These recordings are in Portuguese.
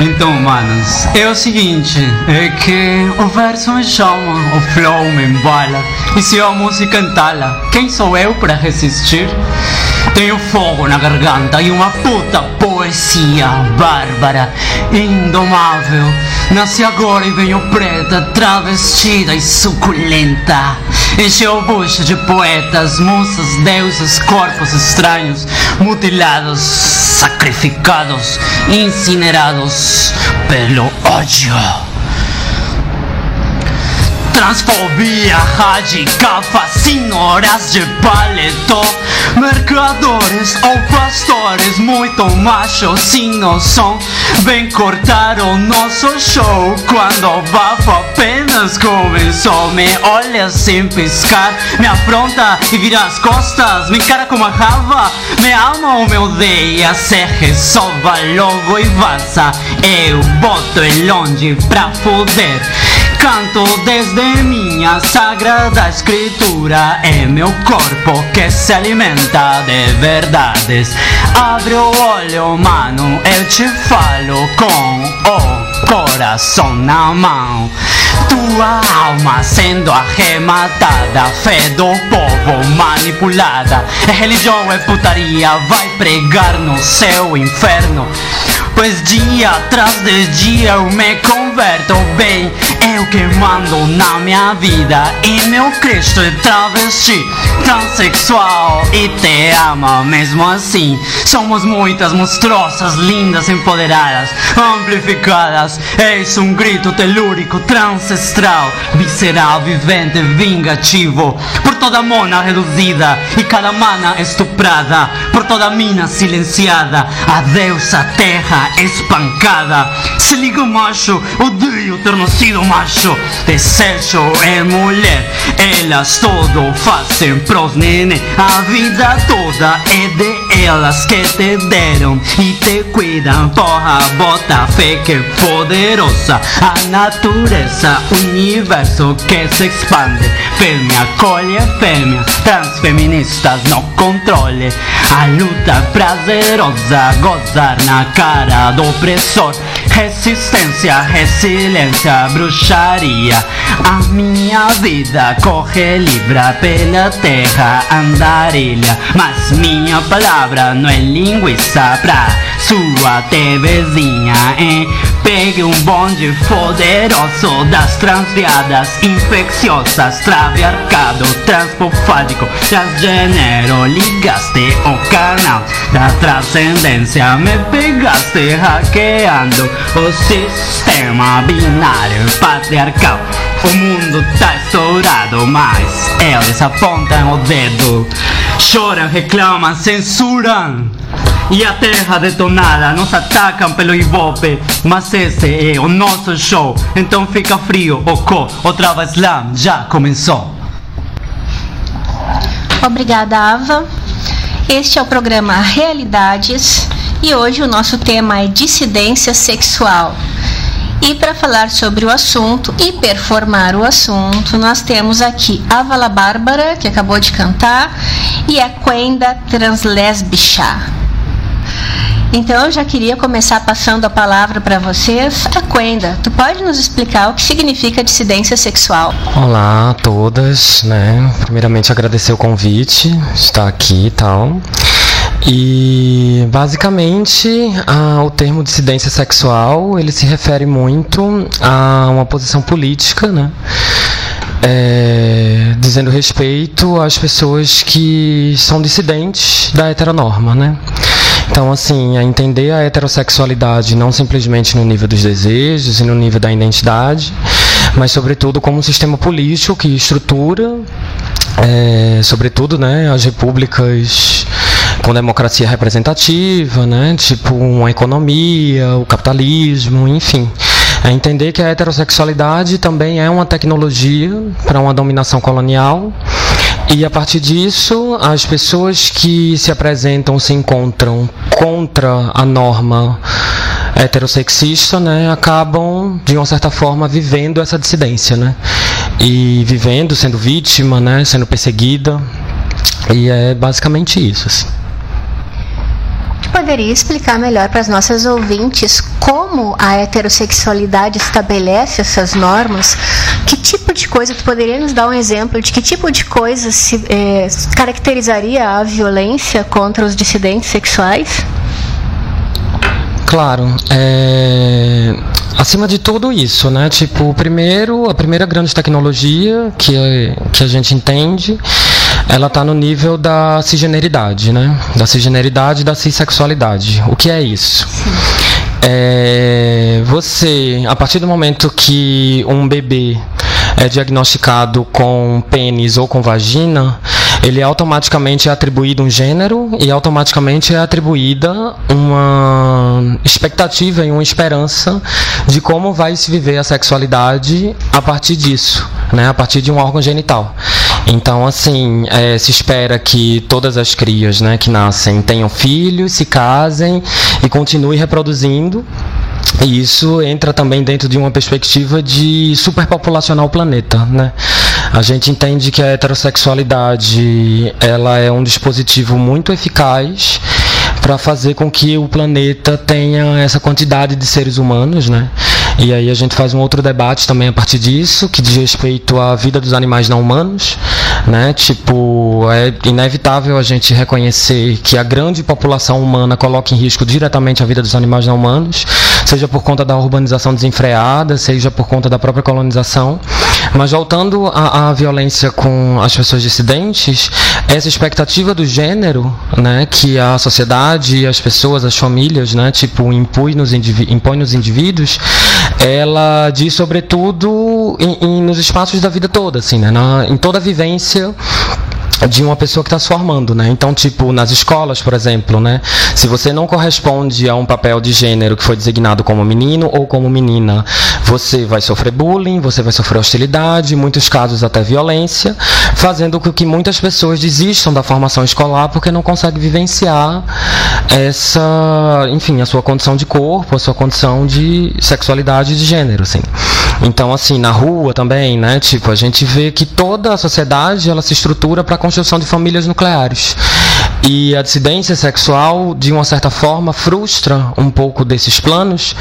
Então, manos, é o seguinte, é que o verso me chama, o flow me embala, e se a música entala, quem sou eu para resistir? Tenho fogo na garganta e uma puta poesia bárbara, indomável. Nasci agora e venho preta, travestida e suculenta. Encheu o bucho de poetas, musas, deuses, corpos estranhos, mutilados, sacrificados, incinerados pelo ódio. Transfobia radical, fascina horas de paletó Mercadores ou pastores muito machos não são Vem cortar o nosso show quando o bafo apenas começou. Me olha sem piscar, me afronta e vira as costas Me encara com uma rava, me ama ou me odeia Se resolva logo e vaza. Eu boto ele longe pra foder Canto desde minha sagrada escritura. É meu corpo que se alimenta de verdades. Abre o olho, mano, eu te falo com o coração na mão. Tua alma sendo arrematada Fé do povo manipulada. É religião, é putaria Vai pregar no seu inferno. Pois dia atrás de dia eu me converto bem Eu que mando na minha vida E meu Cristo é travesti Transsexual e te ama mesmo assim. Somos muitas monstruosas, lindas, empoderadas Amplificadas. Eis um grito telúrico, ancestral Visceral, vivente, vingativo. Por toda mona reduzida E cada mana estuprada. Por toda mina silenciada A deusa terra espancada. Se liga macho, odeio ter nascido macho Desejo é mulher. Elas todo fazem pros nene A vida toda é de elas que te deram E te cuidam, porra, bota fé que é poderosa. A natureza, universo que se expande. Fêmea colhe fêmea, transfeministas no controle. A luta prazerosa, gozar na cara do opressor Resistência, resiliência, bruxaria. A minha vida corre livre pela terra andarilha. Mas minha palavra não é linguiça pra sua TVzinha, hein? Pegue um bonde poderoso das transviadas infecciosas Traviarcado, transpofádico, transgênero. Ligaste o canal da transcendência Me pegaste hackeando o sistema binário patriarcal. O mundo tá estourado, mas eles apontam o dedo. Choram, reclamam, censuram. E a terra detonada nos atacam pelo Ibope Mas esse é o nosso show Então fica frio, Oko O Trava Slam já começou. Obrigada, Ava. Este é o programa Realidades e hoje o nosso tema é dissidência sexual. E para falar sobre o assunto e performar o assunto, nós temos aqui a Vala Bárbara, que acabou de cantar, e a Quenda Translesbicha. Então eu já queria começar passando a palavra para vocês. A Quenda, tu pode nos explicar o que significa dissidência sexual? Olá a todas, né? Primeiramente agradecer o convite, estar aqui e tal. E basicamente o termo dissidência sexual ele se refere muito a uma posição política, né? É, dizendo respeito às pessoas que são dissidentes da heteronorma, né? Então, assim, a entender a heterossexualidade não simplesmente no nível dos desejos e no nível da identidade, mas sobretudo como um sistema político que estrutura, é, sobretudo, né, as repúblicas com democracia representativa, né, tipo uma economia, o capitalismo, enfim. É entender que a heterossexualidade também é uma tecnologia para uma dominação colonial e a partir disso, as pessoas que se apresentam, se encontram contra a norma heterossexista, né, acabam de uma certa forma vivendo essa dissidência, né? E vivendo, sendo vítima, né, sendo perseguida. E é basicamente isso. Assim. Poderia explicar melhor para as nossas ouvintes como a heterossexualidade estabelece essas normas? Que tipo de coisa, tu poderia nos dar um exemplo de que tipo de coisa se, é, caracterizaria a violência contra os dissidentes sexuais? Claro, é, acima de tudo isso, né? Tipo, primeiro, a primeira grande tecnologia que, que a gente entende ela está no nível da cisgeneridade, né? Da cisgeneridade e da cissexualidade. O que é isso? É, você, a partir do momento que um bebê é diagnosticado com pênis ou com vagina, ele automaticamente é atribuído um gênero e automaticamente é atribuída uma expectativa e uma esperança de como vai se viver a sexualidade a partir disso, né? A partir de um órgão genital. Então, assim, é, se espera que todas as crias né, que nascem tenham filhos, se casem e continuem reproduzindo. E isso entra também dentro de uma perspectiva de superpopulacionar o planeta, né? A gente entende que a heterossexualidade ela é um dispositivo muito eficaz para fazer com que o planeta tenha essa quantidade de seres humanos, né? E aí a gente faz um outro debate também a partir disso, que diz respeito à vida dos animais não humanos, né? Tipo, é inevitável a gente reconhecer que a grande população humana coloca em risco diretamente a vida dos animais não humanos, seja por conta da urbanização desenfreada, seja por conta da própria colonização. Mas voltando à, violência com as pessoas dissidentes, essa expectativa do gênero, né, que a sociedade, as pessoas, as famílias, né, tipo, impõe nos, impõe nos indivíduos, ela diz sobretudo em, em, nos espaços da vida toda, assim, né, na, em toda a vivência de uma pessoa que está se formando, né? Então, tipo, nas escolas, por exemplo, né? Se você não corresponde a um papel de gênero que foi designado como menino ou como menina, você vai sofrer bullying, você vai sofrer hostilidade, em muitos casos até violência, fazendo com que muitas pessoas desistam da formação escolar porque não conseguem vivenciar essa, enfim, a sua condição de corpo, a sua condição de sexualidade e de gênero, assim. Então, assim, na rua também, né? Tipo, a gente vê que toda a sociedade ela se estrutura para a construção de famílias nucleares. E a dissidência sexual, de uma certa forma, frustra um pouco desses planos,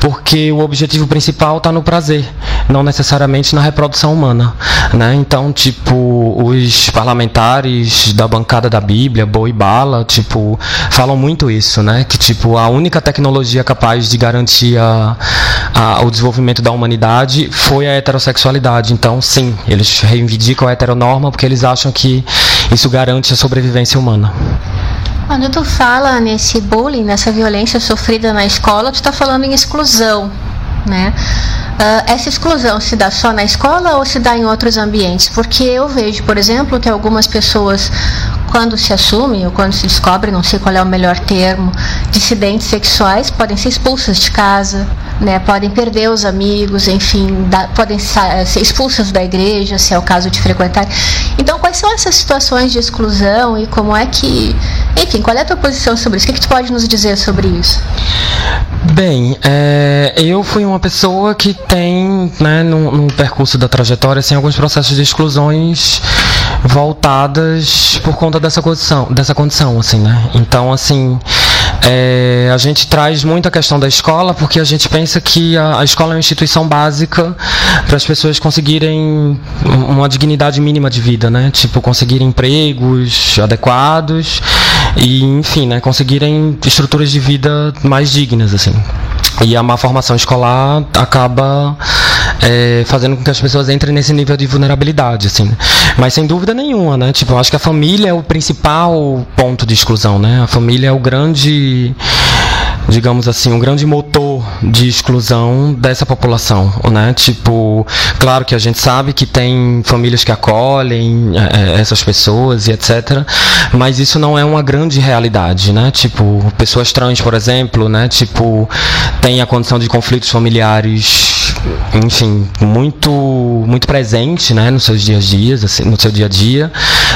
porque o objetivo principal está no prazer, não necessariamente na reprodução humana. Né? Então, tipo, os parlamentares da bancada da Bíblia, Boi Bala, tipo, falam muito isso, né? Que tipo, a única tecnologia capaz de garantir a, a, o desenvolvimento da humanidade foi a heterossexualidade. Então, sim, eles reivindicam a heteronorma porque eles acham que isso garante a sobrevivência humana. Quando tu fala nesse bullying, nessa violência sofrida na escola, tu está falando em exclusão, né? Uh, essa exclusão se dá só na escola ou se dá em outros ambientes? Porque eu vejo, por exemplo, que algumas pessoas, quando se assumem ou quando se descobrem, não sei qual é o melhor termo, dissidentes sexuais, podem ser expulsas de casa, né, podem perder os amigos, enfim, da, podem ser expulsas da igreja, se é o caso de frequentar. Então, quais são essas situações de exclusão e como é que, enfim, qual é a tua posição sobre isso? O que, que tu pode nos dizer sobre isso? Bem, é, eu fui uma pessoa que tem, né, no, no, percurso da trajetória, assim, alguns processos de exclusões voltadas por conta dessa condição, dessa condição, assim, né? Então, assim, é, a gente traz muito a questão da escola porque a gente pensa que a, a escola é uma instituição básica para as pessoas conseguirem uma dignidade mínima de vida, né? Tipo, conseguirem empregos adequados e, enfim, né? Conseguirem estruturas de vida mais dignas, assim. E a má formação escolar acaba é, fazendo com que as pessoas entrem nesse nível de vulnerabilidade, assim. Mas sem dúvida nenhuma, né? Tipo, eu acho que a família é o principal ponto de exclusão, né? A família é o grande digamos assim, um grande motor de exclusão dessa população, né? Tipo, claro que a gente sabe que tem famílias que acolhem é, é essas pessoas e etc, mas isso não é uma grande realidade, né? Tipo, pessoas trans, por exemplo, né? Tipo, tem a condição de conflitos familiares enfim, muito muito presente, né, nos seus dias a dias, assim, no seu dia a dia,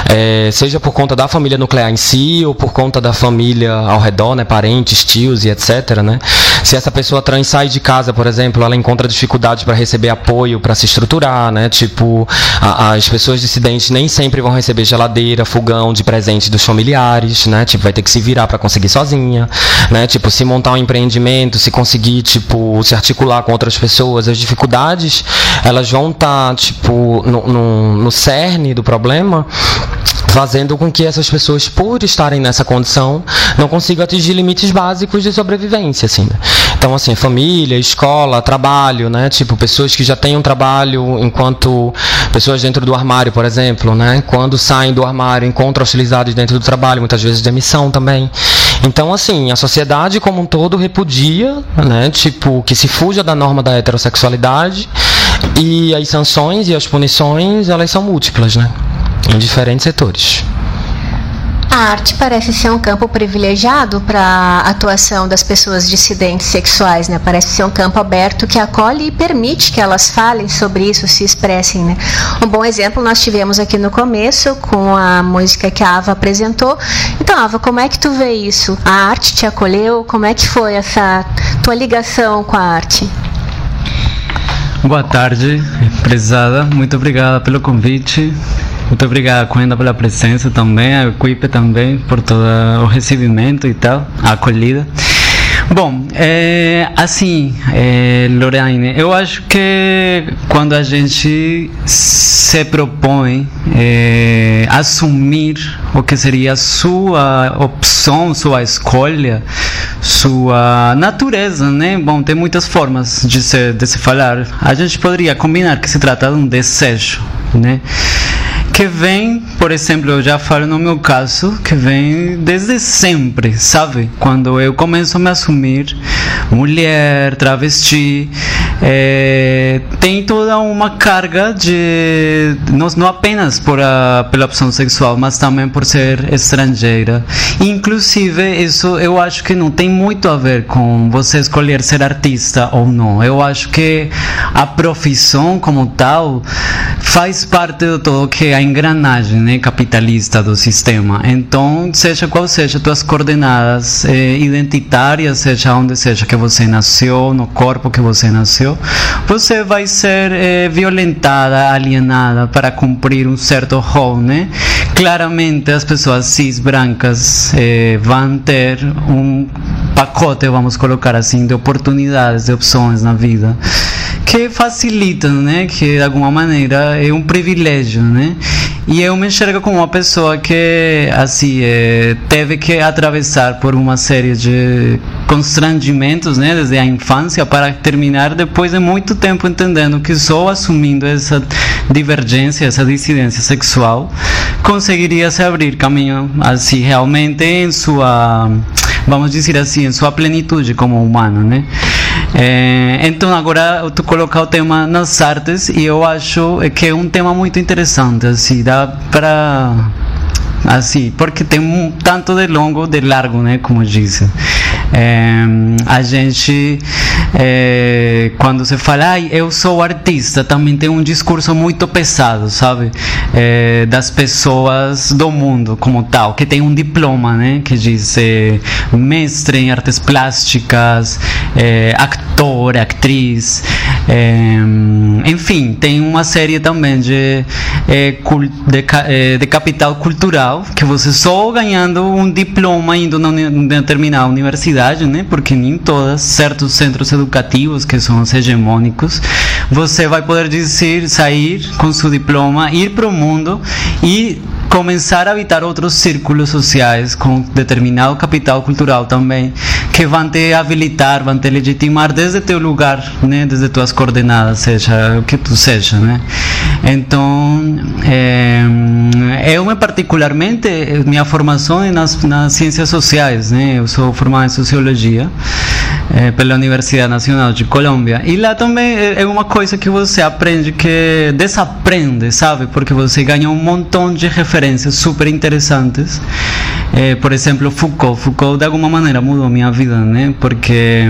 é, seja por conta da família nuclear em si ou por conta da família ao redor, né, parentes, tios e etc, né? Se essa pessoa trans sai de casa, por exemplo, ela encontra dificuldade para receber apoio, para se estruturar, né? Tipo, a, as pessoas dissidentes nem sempre vão receber geladeira, fogão de presente dos familiares, né? Tipo, vai ter que se virar para conseguir sozinha, né? Tipo, se montar um empreendimento, se conseguir, tipo, se articular com outras pessoas, as dificuldades, elas vão estar, tá, tipo, no, no, no cerne do problema fazendo com que essas pessoas, por estarem nessa condição, não consigam atingir limites básicos de sobrevivência, assim. Né? Então, assim, família, escola, trabalho, né? Tipo, pessoas que já têm um trabalho enquanto pessoas dentro do armário, por exemplo, né? Quando saem do armário, encontram hostilidades dentro do trabalho, muitas vezes demissão também. Então, assim, a sociedade como um todo repudia, né? Tipo, que se fuja da norma da heterossexualidade e as sanções e as punições, elas são múltiplas, né? em diferentes setores. A arte parece ser um campo privilegiado para a atuação das pessoas dissidentes sexuais, né? Parece ser um campo aberto que acolhe e permite que elas falem sobre isso, se expressem, né? Um bom exemplo nós tivemos aqui no começo com a música que a Ava apresentou. Então, Ava, como é que tu vê isso? A arte te acolheu? Como é que foi essa tua ligação com a arte? Boa tarde, prezada. Muito obrigada pelo convite. Muito obrigado, Coenda, pela presença também, a equipe também, por todo o recebimento e tal, a acolhida. Bom, é, assim, é, Lorraine, eu acho que quando a gente se propõe é, assumir o que seria sua opção, sua escolha, sua natureza, né? Bom, tem muitas formas de se, de se falar. A gente poderia combinar que se trata de um desejo, né? Que vem, por exemplo, eu já falo no meu caso, que vem desde sempre, sabe? Quando eu começo a me assumir mulher, travesti, é, tem toda uma carga de não, não apenas por a, pela opção sexual, mas também por ser estrangeira. Inclusive, isso eu acho que não tem muito a ver com você escolher ser artista ou não. Eu acho que a profissão como tal faz parte de todo que a engrenagem né, capitalista do sistema. Então, seja qual seja tuas coordenadas eh, identitárias, seja onde seja que você nasceu, no corpo que você nasceu, você vai ser eh, violentada, alienada para cumprir um certo rol, né? Claramente as pessoas cis brancas eh, vão ter um pacote, vamos colocar assim, de oportunidades, de opções na vida que facilitam, né? Que de alguma maneira é um privilégio, né? E eu me enxergo como uma pessoa que, assim, é, teve que atravessar por uma série de constrangimentos, né, desde a infância, para terminar depois de muito tempo entendendo que só assumindo essa divergência, essa dissidência sexual, conseguiria se abrir caminho, assim, realmente em sua, vamos dizer assim, em sua plenitude como humano, né? É, então agora tu colocar o tema nas artes e eu acho que é um tema muito interessante, assim, dá para assim, porque tem um tanto de longo de largo, né, como disse. É, a gente, é, quando se fala, ah, eu sou artista, também tem um discurso muito pesado, sabe? É, das pessoas do mundo como tal, que tem um diploma, né? Que diz mestre em artes plásticas, é, ator, atriz, enfim, tem uma série também de, de, de capital cultural que você só ganhando um diploma indo na determinada universidade né? Porque nem todas, certos centros educativos que são os hegemônicos, você vai poder dizer, sair com seu diploma, ir para o mundo e começar a habitar outros círculos sociais com determinado capital cultural também, que vão te habilitar, vão te legitimar desde teu lugar, né, desde tuas coordenadas, seja o que tu seja, né? Então, é, eu me particularmente, minha formação é nas, nas ciências sociais, né? Eu sou formado em sociologia é, pela Universidade Nacional de Colômbia. E lá também é uma coisa que você aprende que desaprende, sabe? Porque você ganha um montão de referências super interessantes. É, por exemplo, Foucault. Foucault de alguma maneira mudou minha vida, né? Porque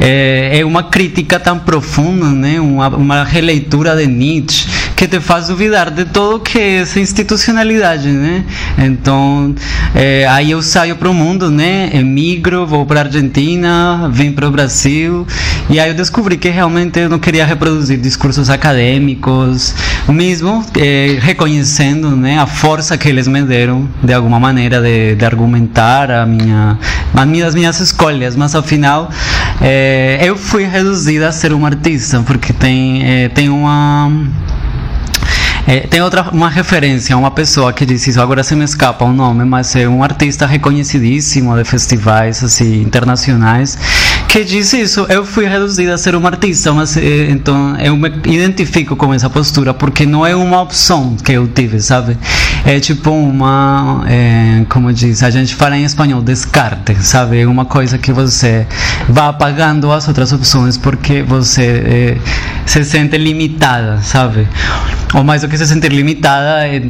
é, é uma crítica tão profunda, né? Uma, uma releitura de Nietzsche que te faz duvidar de todo que é essa institucionalidade, né? Então, é, aí eu saio para o mundo, né? Emigro, vou para Argentina, vim para o Brasil e aí eu descobri que realmente eu não queria reproduzir discursos acadêmicos, mesmo é, reconhecendo, né, a força que eles me deram de alguma maneira de, de argumentar a minha, as minhas, minhas escolhas, mas afinal é, eu fui reduzida a ser uma artista porque tem tem uma é, tem outra uma referência, uma pessoa que disse isso, agora se me escapa o nome, mas é um artista reconhecidíssimo de festivais assim internacionais que disse isso. Eu fui reduzida a ser uma artista, mas é, então eu me identifico com essa postura porque não é uma opção que eu tive, sabe? É tipo uma, é, como diz, a gente fala em espanhol, descarte, sabe? É uma coisa que você vai apagando as outras opções porque você é, se sente limitada, sabe? Ou mais do que se sentir limitada, é,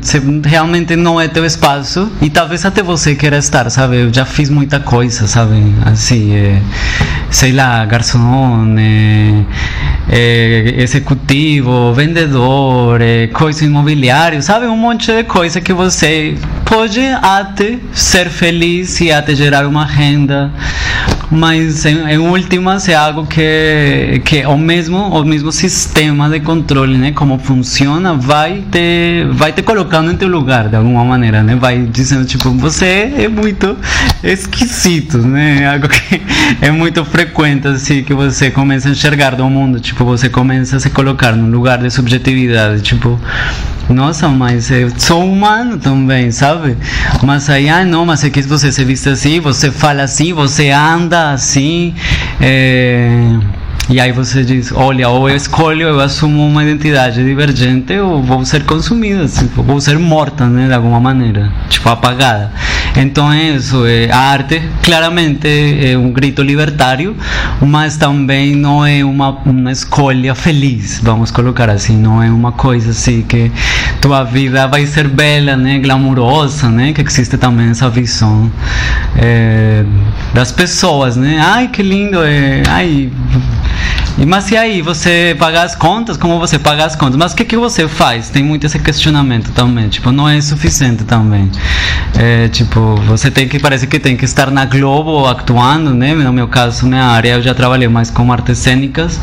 realmente não é teu espaço e talvez até você queira estar, sabe? Eu já fiz muita coisa, sabe? Assim, é, sei lá, garçom, é, é, executivo, vendedor, é, coisa imobiliário, sabe? Um monte de coisa que você pode até ser feliz e até gerar uma renda mas em, em últimas é algo que que o mesmo o mesmo sistema de controle né como funciona vai te vai te colocando em teu lugar de alguma maneira né vai dizendo tipo você é muito esquisito né algo que é muito frequente assim que você começa a enxergar do mundo tipo você começa a se colocar num lugar de subjetividade tipo nossa, mas eu sou humano também, sabe? Mas aí, ah, não, mas é que você se viste assim, você fala assim, você anda assim. É... E aí você diz, olha, ou eu escolho, eu assumo uma identidade divergente, ou vou ser consumida, assim, vou ser morta, né, de alguma maneira, tipo apagada. Então é isso, é, a arte claramente é um grito libertário, mas também não é uma, uma escolha feliz, vamos colocar assim, não é uma coisa assim que tua vida vai ser bela, né, glamurosa, né, que existe também essa visão é, das pessoas, né, ai que lindo, é, ai mas e aí, você paga as contas? Como você paga as contas? Mas o que, que você faz? Tem muito esse questionamento também. Tipo, não é suficiente também. É, tipo, você tem que, parece que tem que estar na Globo atuando, né? No meu caso, minha área, eu já trabalhei mais com artes cênicas,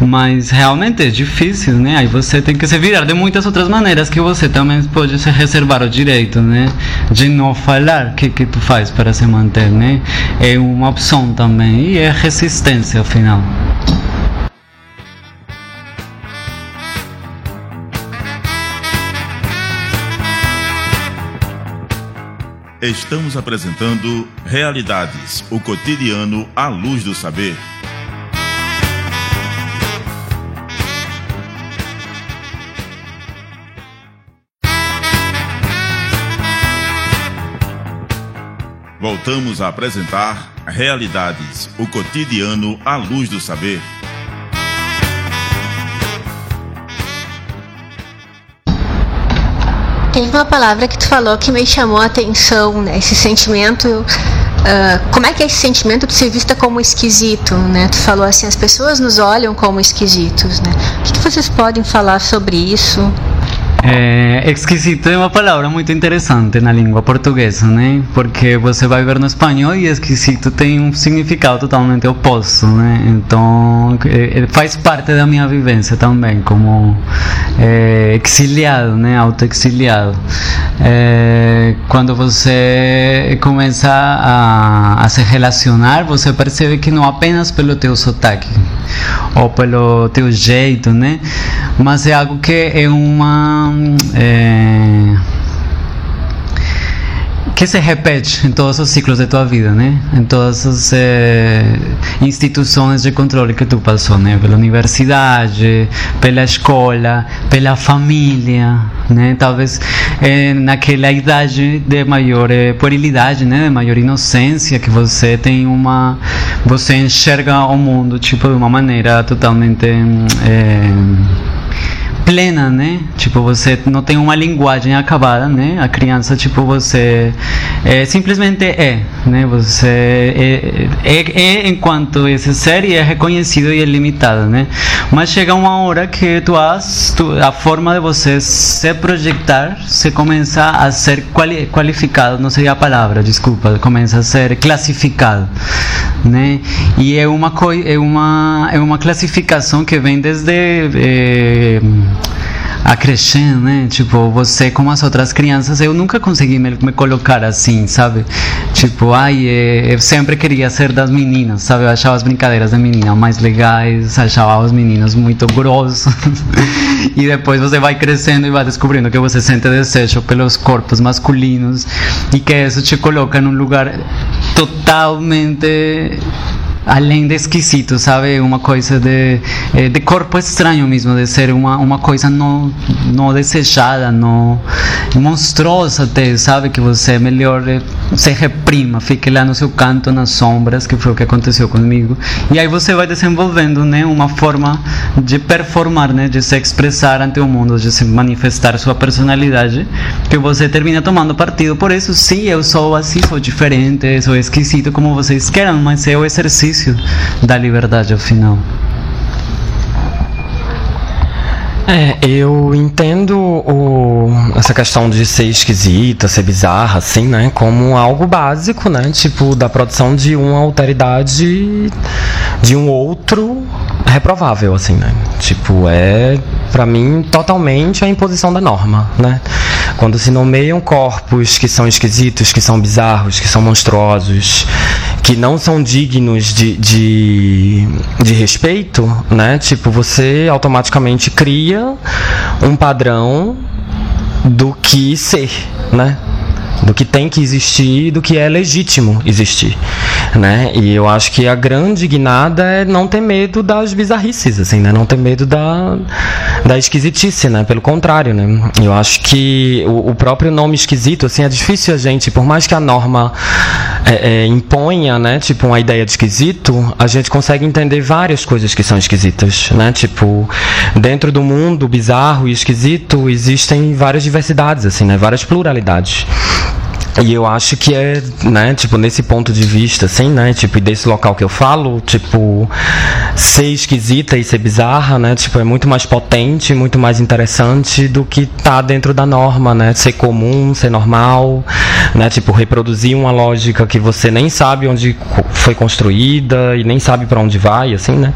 mas realmente é difícil, né? Aí você tem que se virar de muitas outras maneiras que você também pode se reservar o direito, né? De não falar o que, que tu faz para se manter, né? É uma opção também e é resistência, afinal. Estamos apresentando Realidades, o cotidiano à luz do saber. Voltamos a apresentar Realidades, o cotidiano à luz do saber. Teve uma palavra que tu falou que me chamou a atenção, né? Esse sentimento. Uh, como é que é esse sentimento de ser vista como esquisito, né? Tu falou assim, as pessoas nos olham como esquisitos, né? O que, que vocês podem falar sobre isso? É, esquisito é uma palavra muito interessante na língua portuguesa, né? Porque você vai ver no espanhol e esquisito tem um significado totalmente oposto, né? Então é, faz parte da minha vivência também, como é, exiliado, né? Autoexiliado. É, quando você começa a, a se relacionar, você percebe que não apenas pelo teu sotaque ou pelo teu jeito, né? Mas é algo que é uma é, que se repete em todos os ciclos de tua vida, né? Em todas as é, instituições de controle que tu passou, né? Pela universidade, pela escola, pela família, né? Talvez é, naquela idade de maior é, puerilidade, né? De maior inocência que você tem uma, você enxerga o mundo tipo de uma maneira totalmente plena, né? Tipo, você não tem uma linguagem acabada, né? A criança, tipo, você é, simplesmente é, né? Você é, é, é, enquanto esse ser e é reconhecido e é limitado, né? Mas chega uma hora que tu has, tu, a forma de você se projetar se começa a ser quali, qualificado, não sei a palavra, desculpa, começa a ser classificado, né? E é uma é uma é uma classificação que vem desde é, acrescendo, né? Tipo, você como as outras crianças, eu nunca consegui me, me colocar assim, sabe? Tipo, ai, eu sempre queria ser das meninas, sabe? Eu achava as brincadeiras da menina mais legais, achava os meninos muito grossos. e depois você vai crescendo e vai descobrindo que você sente desejo pelos corpos masculinos e que isso te coloca num lugar totalmente além de esquisito, sabe? Uma coisa de, eh, de corpo estranho mesmo, de ser uma, uma coisa não, não desejada, não monstruosa até, sabe? Que você é melhor eh, se reprima, fique lá no seu canto, nas sombras, que foi o que aconteceu comigo. E aí você vai desenvolvendo, né? Uma forma de performar, né? De se expressar ante o mundo, de se manifestar sua personalidade, que você termina tomando partido por isso. Sim, eu sou assim, sou diferente, sou esquisito, como vocês queiram, mas é o exercício da liberdade ao final. É, eu entendo o, essa questão de ser esquisita, ser bizarra, assim, né? Como algo básico, né? Tipo, da produção de uma alteridade de um outro reprovável, assim, né? Tipo, é, para mim, totalmente a imposição da norma, né? Quando se nomeiam corpos que são esquisitos, que são bizarros, que são monstruosos, que não são dignos de, de, de respeito, né? Tipo, você automaticamente cria um padrão do que ser, né? do que tem que existir e do que é legítimo existir, né? E eu acho que a grande guinada é não ter medo das bizarrices, assim, né? Não ter medo da, da esquisitice, né? Pelo contrário, né? Eu acho que o, o próprio nome esquisito, assim, é difícil a gente, por mais que a norma é, é, imponha, né? Tipo, uma ideia de esquisito, a gente consegue entender várias coisas que são esquisitas, né? Tipo, dentro do mundo bizarro e esquisito existem várias diversidades, assim, né? Várias pluralidades. E eu acho que é, né, tipo, nesse ponto de vista, assim, né, tipo, desse local que eu falo, tipo, ser esquisita e ser bizarra, né, tipo, é muito mais potente, muito mais interessante do que tá dentro da norma, né, ser comum, ser normal, né, tipo, reproduzir uma lógica que você nem sabe onde foi construída e nem sabe para onde vai, assim, né.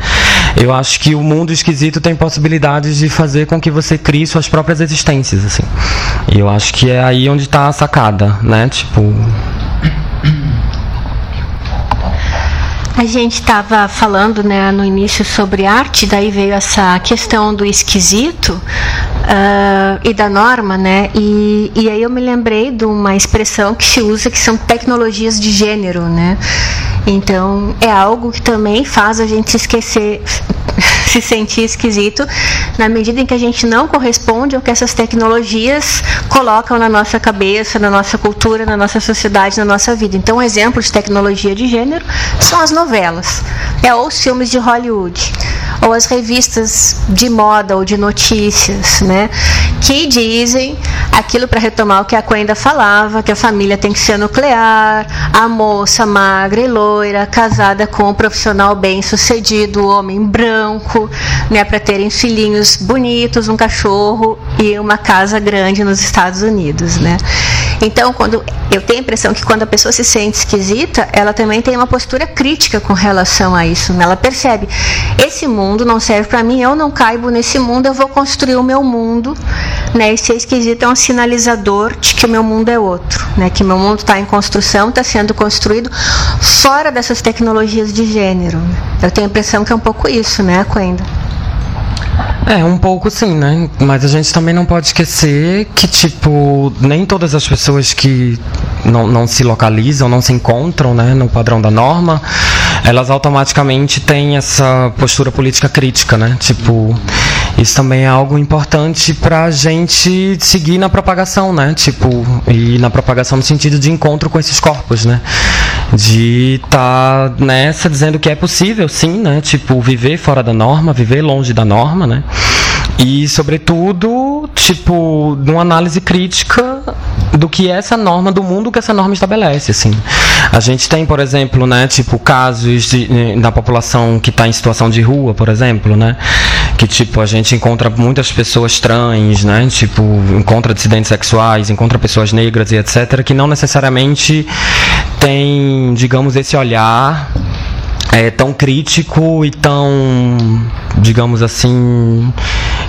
Eu acho que o mundo esquisito tem possibilidades de fazer com que você crie suas próprias existências, assim. E eu acho que é aí onde está a sacada, né? Tipo. A gente estava falando né, no início sobre arte, daí veio essa questão do esquisito uh, e da norma, né? E, e aí eu me lembrei de uma expressão que se usa que são tecnologias de gênero, né? Então é algo que também faz a gente esquecer, se sentir esquisito, na medida em que a gente não corresponde ao que essas tecnologias colocam na nossa cabeça, na nossa cultura, na nossa sociedade, na nossa vida. Então, um exemplo de tecnologia de gênero são as novelas, é, ou os filmes de Hollywood ou as revistas de moda ou de notícias, né, que dizem aquilo para retomar o que a Coenda falava, que a família tem que ser nuclear, a moça magra e loira, casada com um profissional bem-sucedido, homem branco, né, para terem filhinhos bonitos, um cachorro e uma casa grande nos Estados Unidos, né? Então, quando eu tenho a impressão que quando a pessoa se sente esquisita, ela também tem uma postura crítica com relação a isso. Né? Ela percebe: esse mundo não serve para mim, eu não caibo nesse mundo, eu vou construir o meu mundo. Né? E ser esquisito é um sinalizador de que o meu mundo é outro, né? que meu mundo está em construção, está sendo construído fora dessas tecnologias de gênero. Eu tenho a impressão que é um pouco isso, né, Coenda? É, um pouco sim, né? Mas a gente também não pode esquecer que, tipo, nem todas as pessoas que não, não se localizam, não se encontram, né, no padrão da norma, elas automaticamente têm essa postura política crítica, né? Tipo, isso também é algo importante para a gente seguir na propagação, né? Tipo, e na propagação no sentido de encontro com esses corpos, né? De estar tá nessa dizendo que é possível, sim, né? Tipo, viver fora da norma, viver longe da norma, né? E, sobretudo, tipo, numa análise crítica do que essa norma, do mundo que essa norma estabelece, assim. A gente tem, por exemplo, né, tipo, casos de, eh, da população que está em situação de rua, por exemplo, né, que, tipo, a gente encontra muitas pessoas trans, né, tipo, encontra dissidentes sexuais, encontra pessoas negras e etc., que não necessariamente tem, digamos, esse olhar é, tão crítico e tão, digamos assim,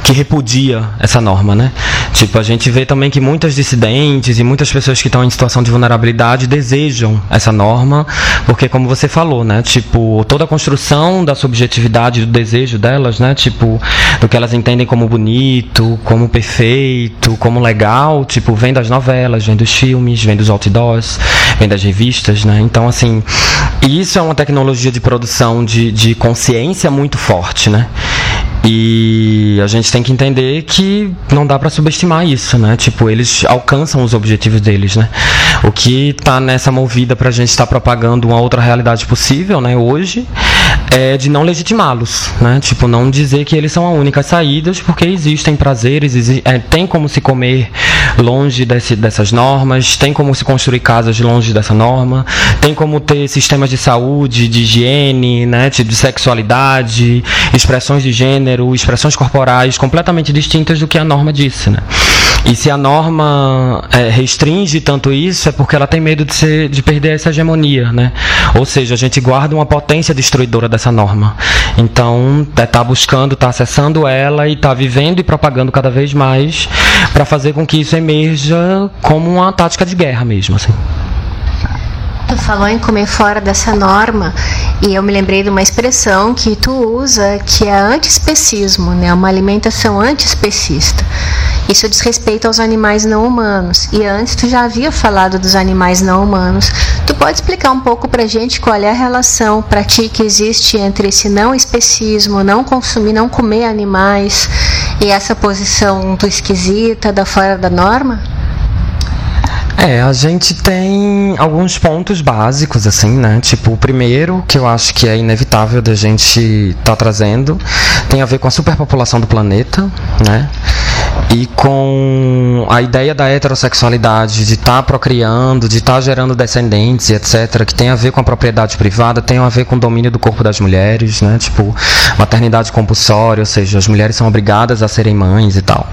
que repudia essa norma, né? Tipo, a gente vê também que muitas dissidentes e muitas pessoas que estão em situação de vulnerabilidade desejam essa norma, porque como você falou, né? Tipo, toda a construção da subjetividade do desejo delas, né? Tipo, do que elas entendem como bonito, como perfeito, como legal, tipo, vem das novelas, vem dos filmes, vem dos outdoors, vem das revistas, né? Então, assim, isso é uma tecnologia de produção de, de consciência muito forte, né? E a gente tem que entender que não dá para subestimar isso, né? Tipo, eles alcançam os objetivos deles, né? O que tá nessa movida pra gente estar tá propagando uma outra realidade possível, né, hoje, é de não legitimá-los, né? Tipo, não dizer que eles são a única saída, porque existem prazeres, exi é, tem como se comer longe desse, dessas normas, tem como se construir casas longe dessa norma, tem como ter sistemas de saúde, de higiene, né, de sexualidade, expressões de gênero, expressões corporais completamente distintas do que a norma disse, né? E se a norma é, restringe tanto isso, é porque ela tem medo de, ser, de perder essa hegemonia, né? Ou seja, a gente guarda uma potência destruidora dessa norma. Então, está é, tá buscando, está acessando ela e está vivendo e propagando cada vez mais para fazer com que isso emerja como uma tática de guerra mesmo, assim. Tu falou em comer fora dessa norma e eu me lembrei de uma expressão que tu usa que é antiespecismo, né? Uma alimentação antiespecista. Isso diz respeito aos animais não humanos. E antes tu já havia falado dos animais não humanos. Tu pode explicar um pouco pra gente qual é a relação para ti que existe entre esse não especismo, não consumir, não comer animais e essa posição muito esquisita da fora da norma? É, a gente tem alguns pontos básicos, assim, né? Tipo, o primeiro, que eu acho que é inevitável da gente estar tá trazendo, tem a ver com a superpopulação do planeta, né? E com a ideia da heterossexualidade, de estar tá procriando, de estar tá gerando descendentes, etc., que tem a ver com a propriedade privada, tem a ver com o domínio do corpo das mulheres, né? Tipo, maternidade compulsória, ou seja, as mulheres são obrigadas a serem mães e tal.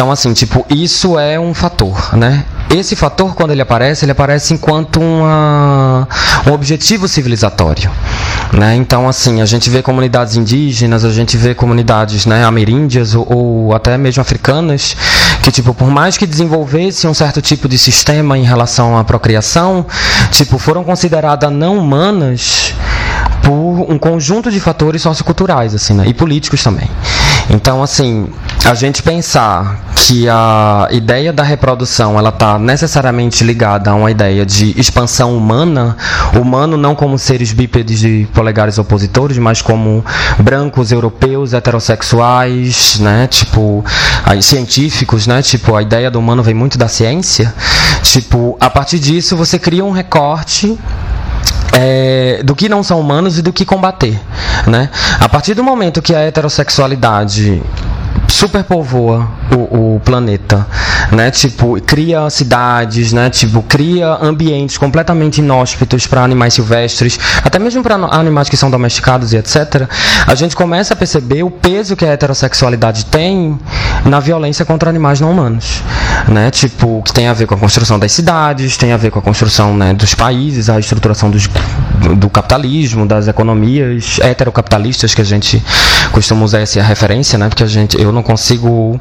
Então, assim, tipo, isso é um fator, né? Esse fator, quando ele aparece, ele aparece enquanto uma, um objetivo civilizatório. Né? Então, assim, a gente vê comunidades indígenas, a gente vê comunidades né, ameríndias ou, ou até mesmo africanas que, tipo, por mais que desenvolvessem um certo tipo de sistema em relação à procriação, tipo, foram consideradas não humanas por um conjunto de fatores socioculturais, assim, né? E políticos também. Então, assim, a gente pensar que a ideia da reprodução ela está necessariamente ligada a uma ideia de expansão humana, humano não como seres bípedes de polegares opositores, mas como brancos europeus heterossexuais, né, tipo, aí, científicos, né, tipo, a ideia do humano vem muito da ciência. Tipo, a partir disso você cria um recorte é, do que não são humanos e do que combater. Né? A partir do momento que a heterossexualidade superpovoa o, o planeta, né? Tipo, cria cidades, né? Tipo, cria ambientes completamente inóspitos para animais silvestres, até mesmo para animais que são domesticados e etc. A gente começa a perceber o peso que a heterossexualidade tem na violência contra animais não humanos, né? Tipo, que tem a ver com a construção das cidades, tem a ver com a construção né, dos países, a estruturação dos, do capitalismo, das economias heterocapitalistas que a gente costuma usar essa referência, né? Porque a gente, eu não consigo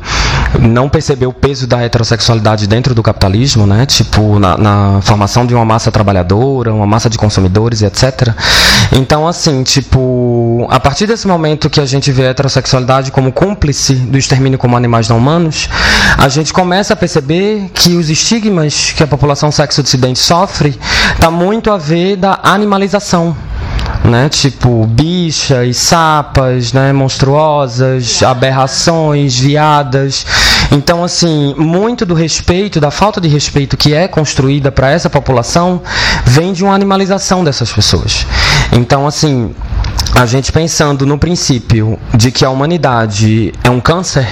não perceber o peso da heterossexualidade dentro do capitalismo, né? Tipo, na, na, formação de uma massa trabalhadora, uma massa de consumidores etc. Então, assim, tipo, a partir desse momento que a gente vê a heterossexualidade como cúmplice do extermínio como animais não humanos, a gente começa a perceber que os estigmas que a população sexo-dissidente sofre está muito a ver da animalização né? Tipo bichas, sapas, né? Monstruosas, aberrações, viadas. Então, assim, muito do respeito, da falta de respeito que é construída para essa população, vem de uma animalização dessas pessoas. Então, assim, a gente pensando no princípio de que a humanidade é um câncer,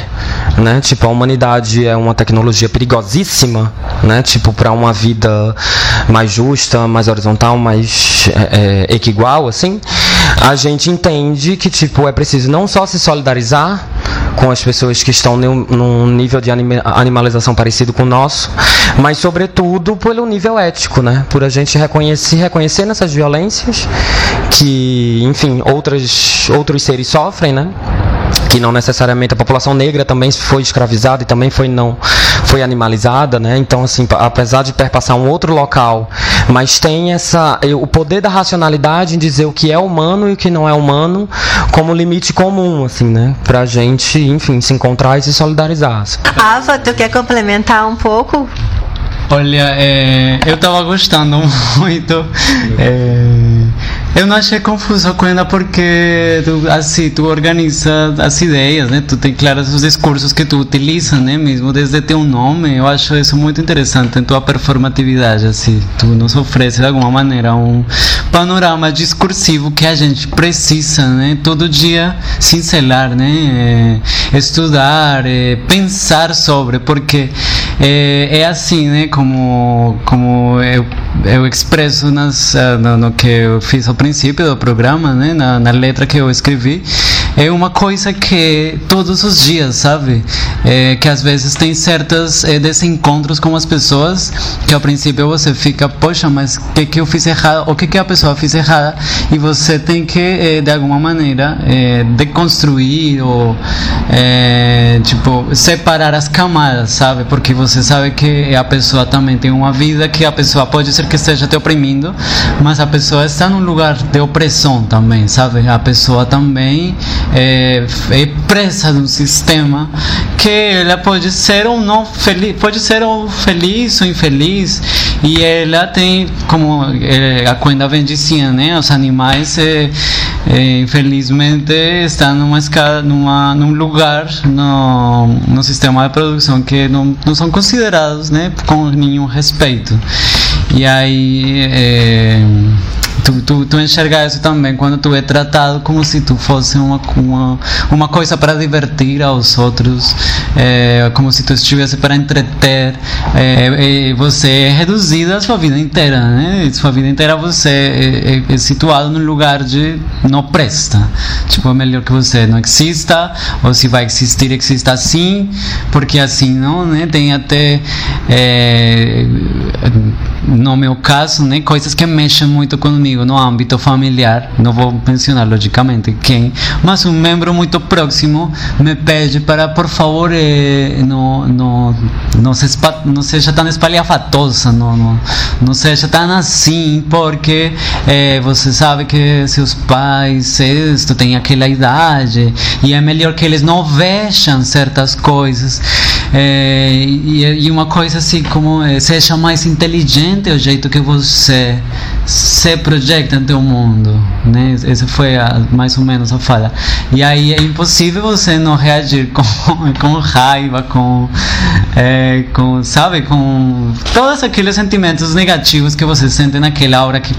né? Tipo, a humanidade é uma tecnologia perigosíssima, né? Tipo, para uma vida mais justa, mais horizontal, mais é, é, equigual, assim. A gente entende que, tipo, é preciso não só se solidarizar com as pessoas que estão num nível de animalização parecido com o nosso, mas sobretudo pelo nível ético, né? Por a gente reconhecer, reconhecer nessas violências que, enfim, outras, outros seres sofrem, né? Que não necessariamente a população negra também foi escravizada e também foi não foi animalizada, né? Então assim, apesar de perpassar um outro local, mas tem essa o poder da racionalidade em dizer o que é humano e o que não é humano como limite comum, assim, né? Pra gente, enfim, se encontrar e se solidarizar. Ava, tu quer complementar um pouco? Olha, é, eu estava gostando muito. É, eu não achei confuso ainda porque tu, assim, tu organiza as ideias, né? Tu tem claros os discursos que tu utiliza, né? Mesmo desde teu nome, eu acho isso muito interessante em tua performatividade, assim. Tu nos oferece de alguma maneira um panorama discursivo que a gente precisa, né? Todo dia cincelar, né? É, estudar, é, pensar sobre, porque é, é assim, né? Como, como eu, eu expresso nas, uh, no, no, que eu fiz ao princípio do programa, né? Na, na, letra que eu escrevi, é uma coisa que todos os dias, sabe? É, que às vezes tem certos é, desencontros com as pessoas que ao princípio você fica, poxa, mas o que, que eu fiz errado? O que, que a pessoa fez errada? E você tem que, é, de alguma maneira, é, deconstruir ou, tipo, separar as camadas, sabe? Porque você você sabe que a pessoa também tem uma vida que a pessoa pode ser que esteja te oprimindo, mas a pessoa está num lugar de opressão também, sabe? A pessoa também é, é presa de um sistema que ela pode ser ou não feliz, pode ser ou feliz ou infeliz, e ela tem, como é, a Coenda vem dizendo, né? Os animais, é, é, infelizmente, estão numa escala, numa, num lugar no, no sistema de produção que não, não são considerados né, com nenhum respeito. E aí. É, tu, tu, tu enxergar isso também quando tu é tratado como se tu fosse uma, uma, uma coisa para divertir aos outros, é, como se tu estivesse para entreter, é, é, você é reduzido a sua vida inteira, né? Sua vida inteira você é, situado num lugar de não presta. Tipo, é melhor que você não exista, ou se vai existir, exista assim, porque assim não, né? Tem até, no meu caso, né? Coisas que mexem muito comigo comigo no âmbito familiar, não vou mencionar logicamente quem, mas um membro muito próximo me pede para, por favor, eh, não, não, não, se, não seja tão espalhafatosa, não, não, não seja tão assim, porque eh, você sabe que seus pais isto, têm aquela idade e é melhor que eles não vejam certas coisas. E, e, uma coisa assim como é, seja mais inteligente o jeito que você se projeta no o mundo, né? Essa foi a, mais ou menos a fala. E aí é impossível você não reagir com, com raiva, com, é, com, sabe, com todos aqueles sentimentos negativos que você sente naquela hora que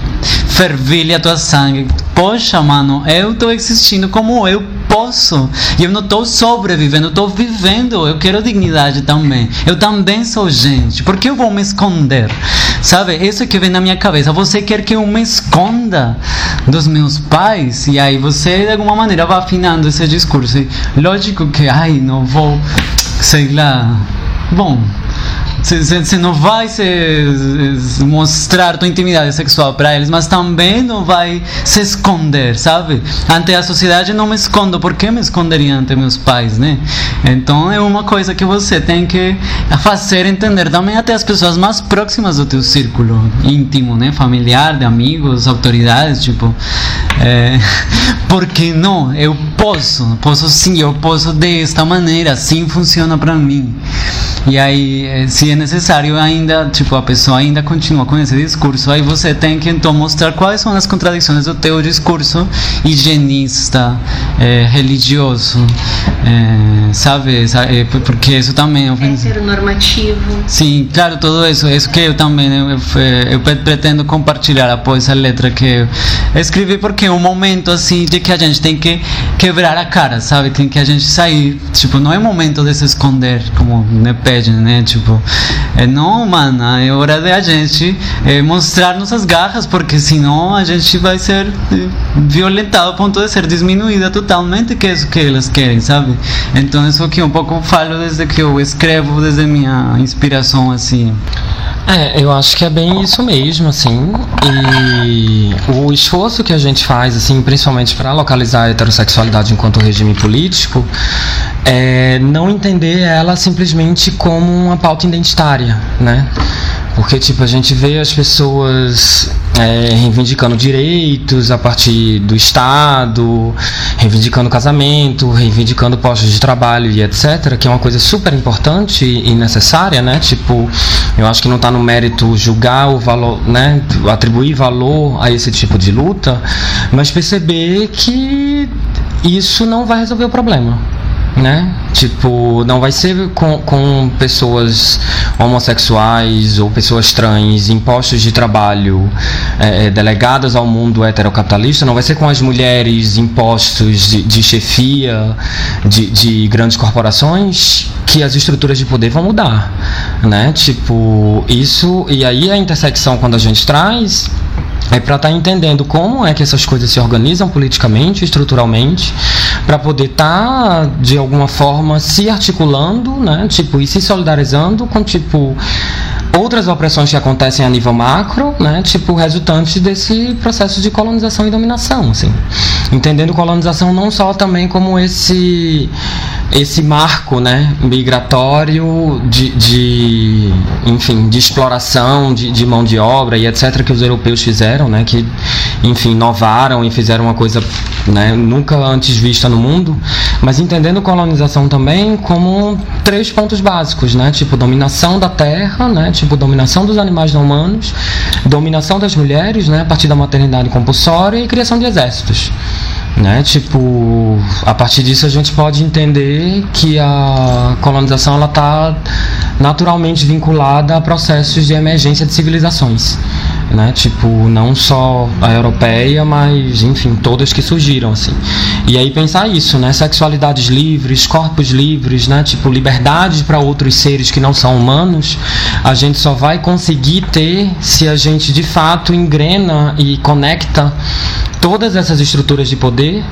fervilha tua sangue. Poxa, mano, eu estou existindo como eu posso. E eu não estou sobrevivendo, eu estou vivendo. Eu quero dignidade também. Eu também sou gente. Por que eu vou me esconder? Sabe? Isso que vem na minha cabeça. Você quer que eu me esconda dos meus pais? E aí você, de alguma maneira, vai afinando esse discurso. E lógico que, ai, não vou, sei lá. Bom, você não vai se, mostrar tua intimidade sexual para eles, mas também não vai se esconder, sabe? Ante a sociedade não me escondo, por que me esconderia ante meus pais, né? Então é uma coisa que você tem que fazer entender também até as pessoas mais próximas do teu círculo íntimo, né? Familiar, de amigos, autoridades, tipo, é, porque não? Eu posso, posso sim, eu posso desta maneira, assim funciona para mim. E aí, eh, se é necessário ainda, tipo, a pessoa ainda continua com esse discurso, aí você tem que então mostrar quais são as contradições do teu discurso higienista, é, religioso, é, sabe? Porque isso também é normativo. Sim, claro, tudo isso, isso que eu também eu, eu pretendo compartilhar após a letra que eu escrevi, porque é um momento assim de que a gente tem que quebrar a cara, sabe? Tem que a gente sair, tipo, não é momento de se esconder, como me pede, né? Tipo, é, não, mano, é hora de a gente é, mostrar nossas garras, porque senão a gente vai ser é, violentado a ponto de ser diminuída totalmente, que é isso que elas querem, sabe? Então, isso que um pouco falo desde que eu escrevo, desde minha inspiração, assim. É, eu acho que é bem isso mesmo, assim. E o esforço que a gente faz, assim, principalmente para localizar a heterossexualidade enquanto regime político, é não entender ela simplesmente como uma pauta identitária, né? Porque, tipo, a gente vê as pessoas é, reivindicando direitos a partir do Estado, reivindicando casamento, reivindicando postos de trabalho e etc., que é uma coisa super importante e necessária, né? Tipo, eu acho que não está no mérito julgar o valor, né? Atribuir valor a esse tipo de luta, mas perceber que isso não vai resolver o problema né? Tipo, não vai ser com, com pessoas homossexuais ou pessoas trans em postos de trabalho é, é, delegadas ao mundo heterocapitalista, não vai ser com as mulheres em postos de, de chefia de, de grandes corporações que as estruturas de poder vão mudar, né? Tipo, isso e aí a intersecção quando a gente traz é para estar tá entendendo como é que essas coisas se organizam politicamente, estruturalmente, para poder estar tá, de alguma forma se articulando, né? Tipo, e se solidarizando com tipo outras opressões que acontecem a nível macro, né, tipo resultantes desse processo de colonização e dominação, assim, entendendo colonização não só também como esse esse marco né, migratório de, de enfim de exploração de, de, mão de obra e etc que os europeus fizeram né, que enfim inovaram e fizeram uma coisa né, nunca antes vista no mundo. Mas entendendo colonização também como três pontos básicos né tipo dominação da terra né tipo dominação dos animais não humanos dominação das mulheres né a partir da maternidade compulsória e criação de exércitos né? Tipo, a partir disso a gente pode entender que a colonização ela está naturalmente vinculada a processos de emergência de civilizações. Né? Tipo, não só a europeia, mas enfim, todas que surgiram assim. E aí pensar isso, né? Sexualidades livres, corpos livres, né? Tipo, liberdade para outros seres que não são humanos, a gente só vai conseguir ter se a gente de fato engrena e conecta todas essas estruturas de poder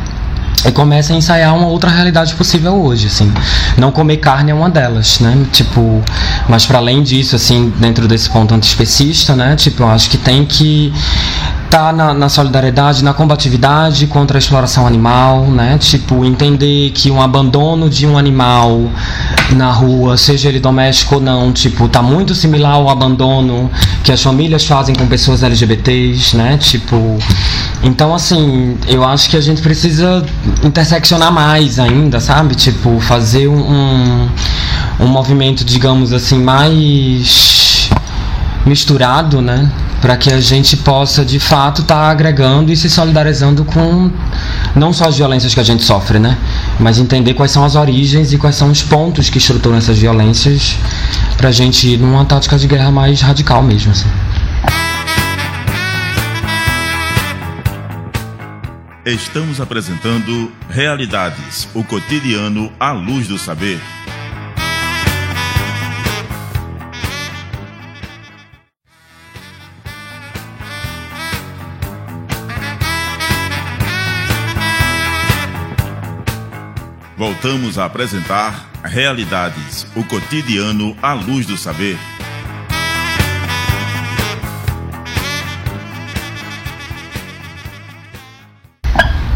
e começa a ensaiar uma outra realidade possível hoje, assim. Não comer carne é uma delas, né? Tipo, mas para além disso, assim, dentro desse ponto antiespecista, né? Tipo, eu acho que tem que tá na, na, solidariedade, na combatividade contra a exploração animal, né? Tipo, entender que um abandono de um animal na rua, seja ele doméstico ou não, tipo, tá muito similar ao abandono que as famílias fazem com pessoas LGBTs, né? Tipo, então assim, eu acho que a gente precisa interseccionar mais ainda, sabe? Tipo, fazer um, um movimento, digamos assim, mais misturado, né? Para que a gente possa de fato estar tá agregando e se solidarizando com não só as violências que a gente sofre, né? Mas entender quais são as origens e quais são os pontos que estruturam essas violências para a gente ir numa tática de guerra mais radical mesmo. Assim. Estamos apresentando Realidades, o cotidiano à luz do saber. Voltamos a apresentar Realidades, o cotidiano à luz do saber.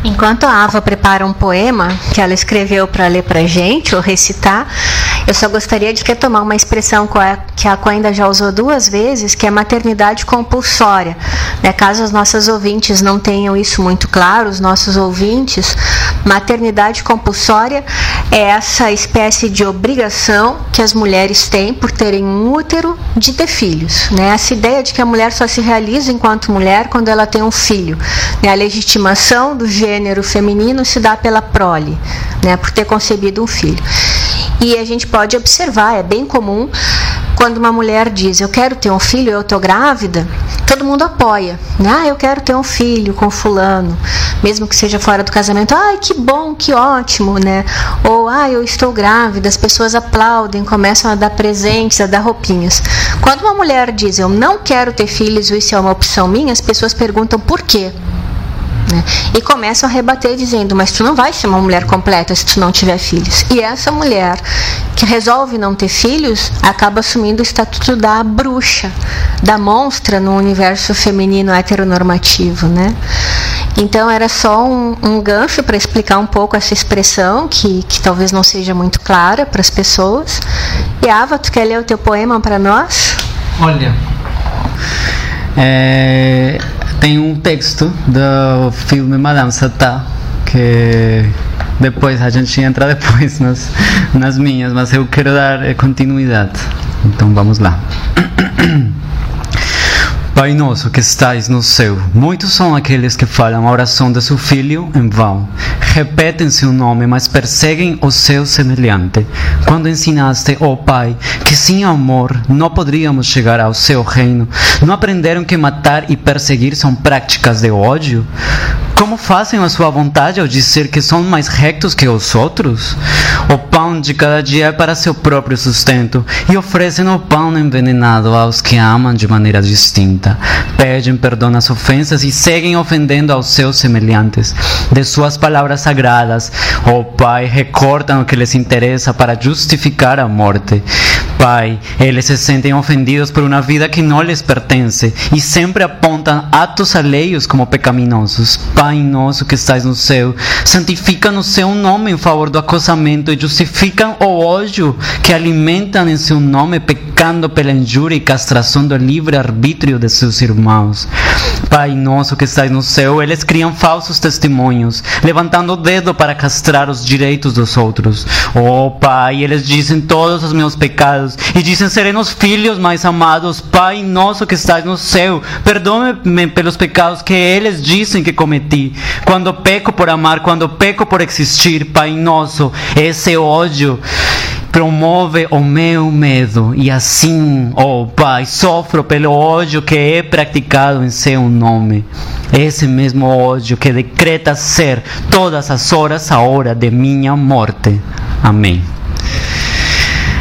Enquanto a Ava prepara um poema que ela escreveu para ler para gente ou recitar, eu só gostaria de retomar uma expressão que a Coenda já usou duas vezes, que é maternidade compulsória. Né? Caso as nossas ouvintes não tenham isso muito claro, os nossos ouvintes, Maternidade compulsória é essa espécie de obrigação que as mulheres têm por terem um útero de ter filhos. Né? Essa ideia de que a mulher só se realiza enquanto mulher quando ela tem um filho. Né? A legitimação do gênero feminino se dá pela prole, por ter concebido um filho. E a gente pode observar, é bem comum, quando uma mulher diz eu quero ter um filho, eu estou grávida, todo mundo apoia. Né? Ah, eu quero ter um filho com fulano, mesmo que seja fora do casamento. Ai, que bom, que ótimo, né? Ou, ah, eu estou grávida, as pessoas aplaudem, começam a dar presentes, a dar roupinhas. Quando uma mulher diz eu não quero ter filhos, isso é uma opção minha, as pessoas perguntam por quê. Né? E começam a rebater dizendo: Mas tu não vai ser uma mulher completa se tu não tiver filhos. E essa mulher que resolve não ter filhos acaba assumindo o estatuto da bruxa, da monstra no universo feminino heteronormativo. Né? Então era só um, um gancho para explicar um pouco essa expressão que, que talvez não seja muito clara para as pessoas. E Ava, tu quer ler o teu poema para nós? Olha, é, tem um texto do filme Madame Satã que depois a gente entra depois nas, nas minhas, mas eu quero dar continuidade. Então vamos lá. Pai nosso que estais no céu, muitos são aqueles que falam a oração de seu filho em vão. Repetem seu nome, mas perseguem o seu semelhante. Quando ensinaste, ó oh Pai, que sem amor não poderíamos chegar ao seu reino, não aprenderam que matar e perseguir são práticas de ódio? Como fazem a sua vontade ao dizer que são mais rectos que os outros? O pão de cada dia é para seu próprio sustento e oferecem o pão envenenado aos que amam de maneira distinta. Pedem perdão às ofensas e seguem ofendendo aos seus semelhantes. De suas palavras sagradas, ó oh Pai, recortam o que lhes interessa para justificar a morte. Pai, eles se sentem ofendidos por uma vida que não lhes pertence e sempre apontam atos alheios como pecaminosos. Pai nosso que estás no céu, santifica no seu nome em favor do acosamento e justificam o ódio que alimentam em seu nome, pecando pela injúria e castração do livre arbítrio de seus irmãos. Pai nosso que estás no céu, eles criam falsos testemunhos, levantando o dedo para castrar os direitos dos outros. Oh Pai, eles dizem todos os meus pecados e dizem serem os filhos mais amados. Pai nosso que estás no céu, perdoe-me pelos pecados que eles dizem que cometi. Quando peco por amar, quando peco por existir, Pai nosso, esse ódio promove o meu medo e assim, oh Pai, sofro pelo ódio que é praticado em seu nome. Esse mesmo ódio que decreta ser todas as horas a hora de minha morte. Amém.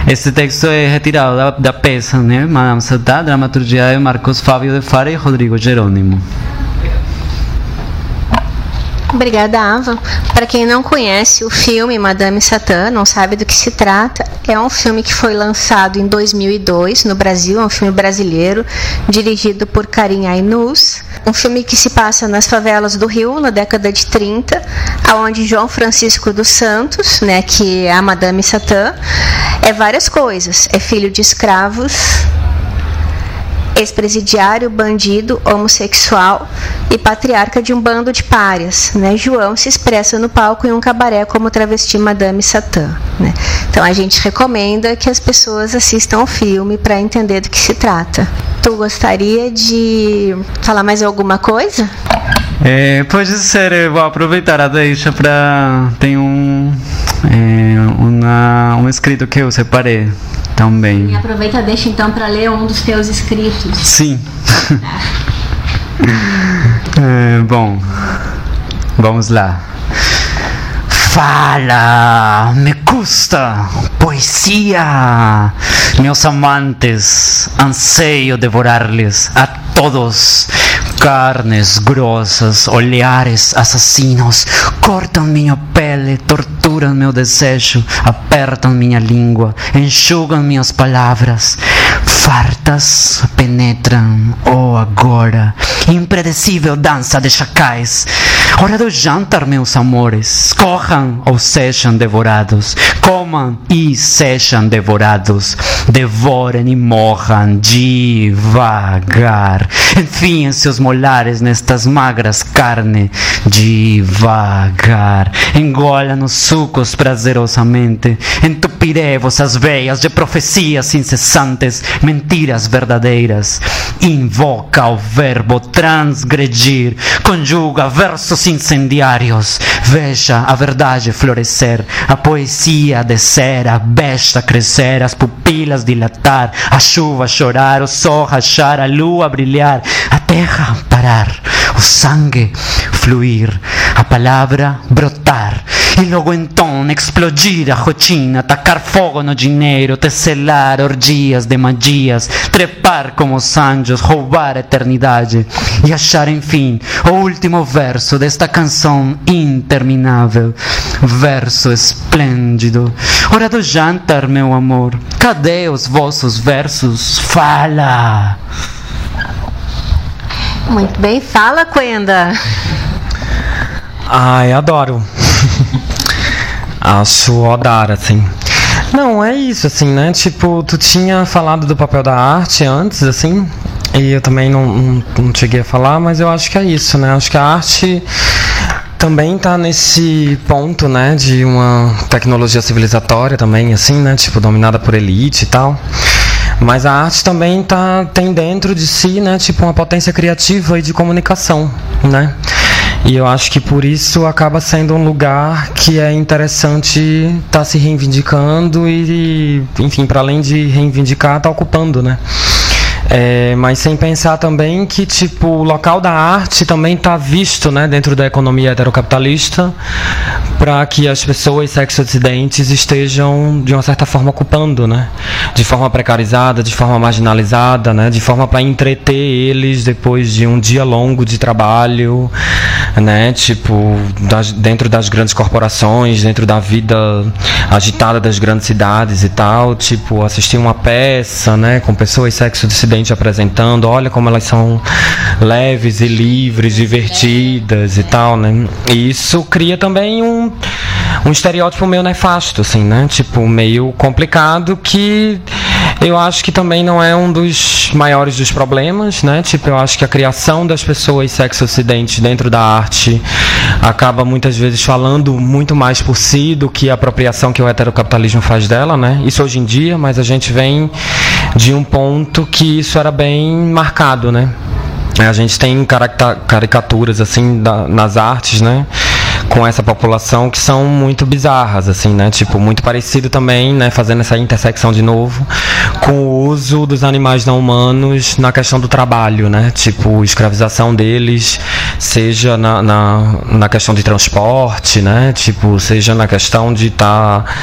Este texto é retirado da, da peça, né? Madame Satã, dramaturgia de Marcos Fábio de Fara e Rodrigo Jerônimo. Obrigada, Ava. Para quem não conhece o filme Madame Satã, não sabe do que se trata, é um filme que foi lançado em 2002 no Brasil, é um filme brasileiro, dirigido por Karim Ainus. Um filme que se passa nas favelas do Rio, na década de 30, aonde João Francisco dos Santos, né, que é a Madame Satã, é várias coisas. É filho de escravos, ex-presidiário, bandido, homossexual e patriarca de um bando de párias. Né? João se expressa no palco em um cabaré como travesti Madame Satã. Né? Então a gente recomenda que as pessoas assistam o filme para entender do que se trata. Tu gostaria de falar mais alguma coisa? É, pode ser, eu vou aproveitar a deixa para. Tem um. É, uma, um escrito que eu separei também. E aproveita deixa então para ler um dos teus escritos. Sim. é, bom, vamos lá. Fala, me custa poesia. Meus amantes, anseio devorar-lhes a todos carnes grossas, olhares assassinos, cortam minha pele, torturam meu desejo, apertam minha língua, enxugam minhas palavras. fartas penetram, oh agora, impredecível dança de chacais. Hora do jantar, meus amores, corram ou sejam devorados, comam e sejam devorados, devorem e morram devagar. Enfim, seus molares nestas magras carne, devagar. Engolem os sucos prazerosamente, entupirei vossas veias de profecias incessantes, mentiras verdadeiras. Invoca o verbo transgredir, conjuga versos incendiários. Veja a verdade florescer, a poesia descer, a besta crescer, as pupilas dilatar, a chuva chorar, o sol rachar, a lua brilhar, a terra parar, sangue fluir, a palavra brotar. E logo então explodir a rotina, tacar fogo no dinheiro, tecelar orgias de magias, trepar como os anjos, roubar a eternidade e achar enfim o último verso desta canção interminável. Verso esplêndido. Hora do jantar, meu amor. Cadê os vossos versos? Fala! Muito bem, fala, Quenda. Ai, adoro. Acho odar, assim. Não, é isso, assim, né? Tipo, tu tinha falado do papel da arte antes, assim, e eu também não, não, não cheguei a falar, mas eu acho que é isso, né? Acho que a arte também está nesse ponto, né, de uma tecnologia civilizatória também, assim, né, tipo, dominada por elite e tal. Mas a arte também tá, tem dentro de si, né, tipo, uma potência criativa e de comunicação, né? E eu acho que por isso acaba sendo um lugar que é interessante estar tá se reivindicando e, enfim, para além de reivindicar, tá ocupando, né? É, mas sem pensar também que tipo o local da arte também está visto né, dentro da economia heterocapitalista para que as pessoas sexo-dissidentes estejam de uma certa forma ocupando, né, de forma precarizada, de forma marginalizada, né, de forma para entreter eles depois de um dia longo de trabalho, né, tipo das, dentro das grandes corporações, dentro da vida agitada das grandes cidades e tal, tipo assistir uma peça, né, com pessoas sexo-dissidentes apresentando, olha como elas são leves e livres, divertidas e tal, né? E isso cria também um, um estereótipo meio nefasto, assim, né? Tipo, meio complicado que eu acho que também não é um dos maiores dos problemas, né? Tipo, eu acho que a criação das pessoas sexo-ocidentes dentro da arte acaba muitas vezes falando muito mais por si do que a apropriação que o heterocapitalismo faz dela, né? Isso hoje em dia, mas a gente vem de um ponto que isso era bem marcado, né? A gente tem caricaturas assim da, nas artes, né? Com essa população que são muito bizarras, assim, né? Tipo, muito parecido também, né? Fazendo essa intersecção de novo com o uso dos animais não humanos na questão do trabalho, né? Tipo, escravização deles, seja na, na, na questão de transporte, né? Tipo, seja na questão de estar, tá,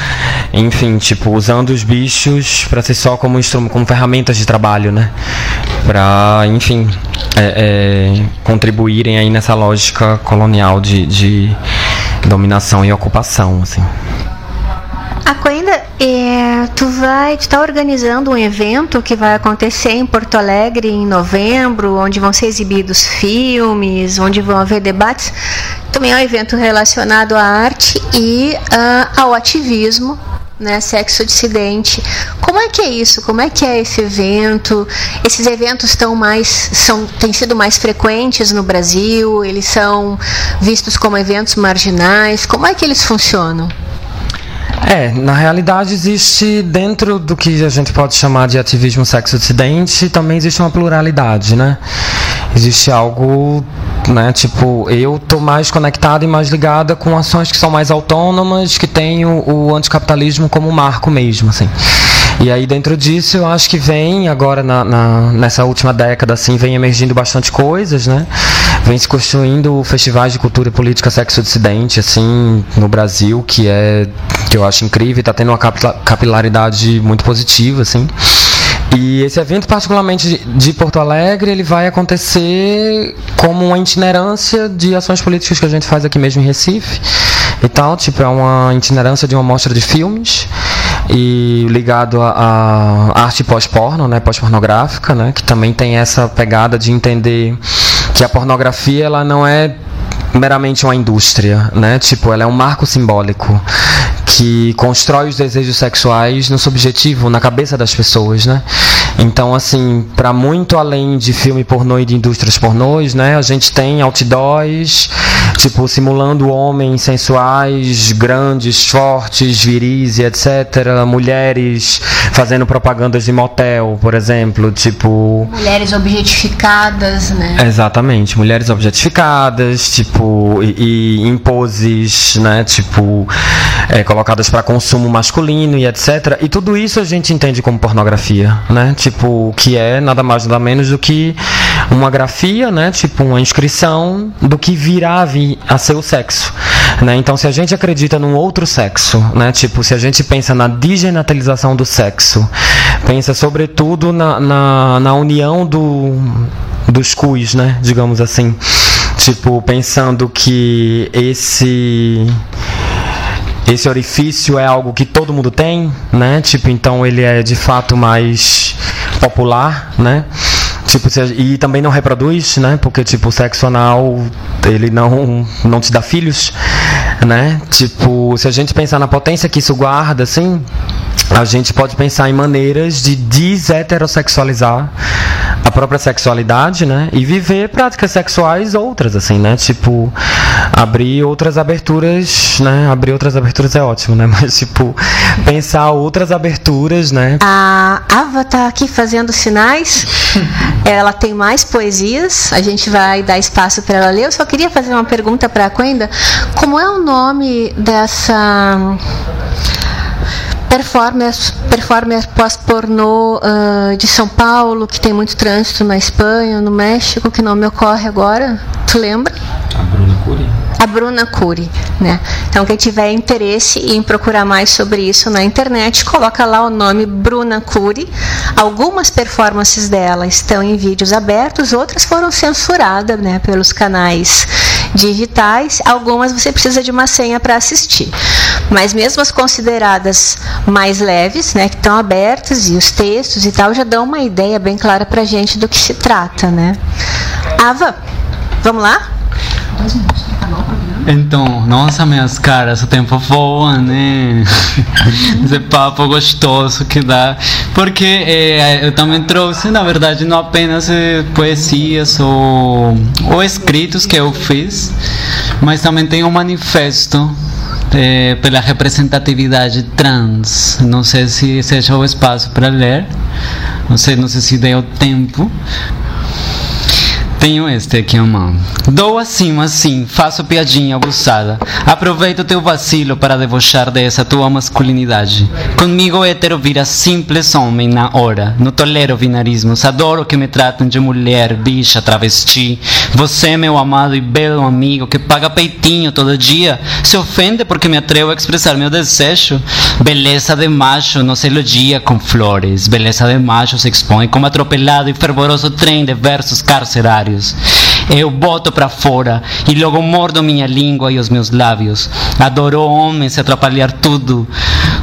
enfim, tipo, usando os bichos para ser só como, como ferramentas de trabalho, né? Para, enfim, é, é, contribuírem aí nessa lógica colonial de, de dominação e ocupação, assim. A Coenda, é, tu vai, tu está organizando um evento que vai acontecer em Porto Alegre em novembro, onde vão ser exibidos filmes, onde vão haver debates. Também é um evento relacionado à arte e uh, ao ativismo né, sexo dissidente. Como é que é isso? Como é que é esse evento? Esses eventos estão mais são têm sido mais frequentes no Brasil? Eles são vistos como eventos marginais? Como é que eles funcionam? É, na realidade existe dentro do que a gente pode chamar de ativismo sexo dissidente, também existe uma pluralidade, né? Existe algo né? Tipo, eu tô mais conectada e mais ligada com ações que são mais autônomas, que têm o, o anticapitalismo como marco mesmo, assim. E aí dentro disso eu acho que vem agora na, na, nessa última década assim vem emergindo bastante coisas, né? Vem se construindo festivais de cultura e política sexo dissidente assim no Brasil que é que eu acho incrível, está tendo uma capilaridade muito positiva assim. E esse evento, particularmente de Porto Alegre, ele vai acontecer como uma itinerância de ações políticas que a gente faz aqui mesmo em Recife e tal. Tipo, é uma itinerância de uma mostra de filmes e ligado à arte pós-porno, né, pós-pornográfica, né, que também tem essa pegada de entender que a pornografia ela não é meramente uma indústria, né? Tipo, ela é um marco simbólico que constrói os desejos sexuais no subjetivo, na cabeça das pessoas, né? Então, assim, para muito além de filme pornô e de indústrias pornôs, né? A gente tem outdoors, tipo, simulando homens sensuais, grandes, fortes, viris e etc. Mulheres fazendo propagandas de motel, por exemplo, tipo... Mulheres objetificadas, né? Exatamente, mulheres objetificadas, tipo, e, e em poses, né? Tipo, é, colocadas para consumo masculino e etc. E tudo isso a gente entende como pornografia, né? Tipo, que é nada mais nada menos do que uma grafia, né? Tipo, uma inscrição do que virá a, vir a ser o sexo, né? Então, se a gente acredita num outro sexo, né? Tipo, se a gente pensa na digenatalização do sexo, pensa sobretudo na, na, na união do, dos cus, né? Digamos assim. Tipo, pensando que esse esse orifício é algo que todo mundo tem, né? Tipo, então ele é de fato mais popular, né? Tipo, e também não reproduz, né? Porque, tipo, o sexo anal, ele não, não te dá filhos, né? Tipo, se a gente pensar na potência que isso guarda, assim, a gente pode pensar em maneiras de deseterossexualizar a própria sexualidade, né? E viver práticas sexuais outras, assim, né? Tipo, abrir outras aberturas, né? Abrir outras aberturas é ótimo, né? Mas, tipo, pensar outras aberturas, né? A Ava tá aqui fazendo sinais. ela tem mais poesias. A gente vai dar espaço para ela ler. Eu só queria fazer uma pergunta para a Quenda. Como é o nome dessa performer, performer pós-pornô uh, de São Paulo, que tem muito trânsito na Espanha, no México, que não me ocorre agora. Tu lembra? A Bruna Cury. A Bruna Cury, né? Então quem tiver interesse em procurar mais sobre isso na internet, coloca lá o nome Bruna Cury. Algumas performances dela estão em vídeos abertos, outras foram censuradas, né, pelos canais digitais. Algumas você precisa de uma senha para assistir. Mas mesmo as consideradas mais leves, né, que estão abertas e os textos e tal já dão uma ideia bem clara para gente do que se trata, né? Ava, vamos lá? Então, nossa, minhas caras, o tempo voa, né? Esse papo gostoso que dá. Porque é, eu também trouxe, na verdade, não apenas é, poesias ou, ou escritos que eu fiz, mas também tem um manifesto é, pela representatividade trans. Não sei se seja o espaço para ler, não sei, não sei se deu tempo, tenho este aqui, mão. Dou assim, assim, faço piadinha abusada. Aproveito teu vacilo para debochar dessa tua masculinidade. Comigo hétero vira simples homem na hora. No tolero binarismos, adoro que me tratem de mulher, bicha, travesti. Você, meu amado e belo amigo, que paga peitinho todo dia, se ofende porque me atrevo a expressar meu desejo. Beleza de macho não se elogia com flores. Beleza de macho se expõe como atropelado e fervoroso trem de versos carcerários. Eu boto para fora e logo mordo minha língua e os meus lábios. Adoro homens atrapalhar tudo,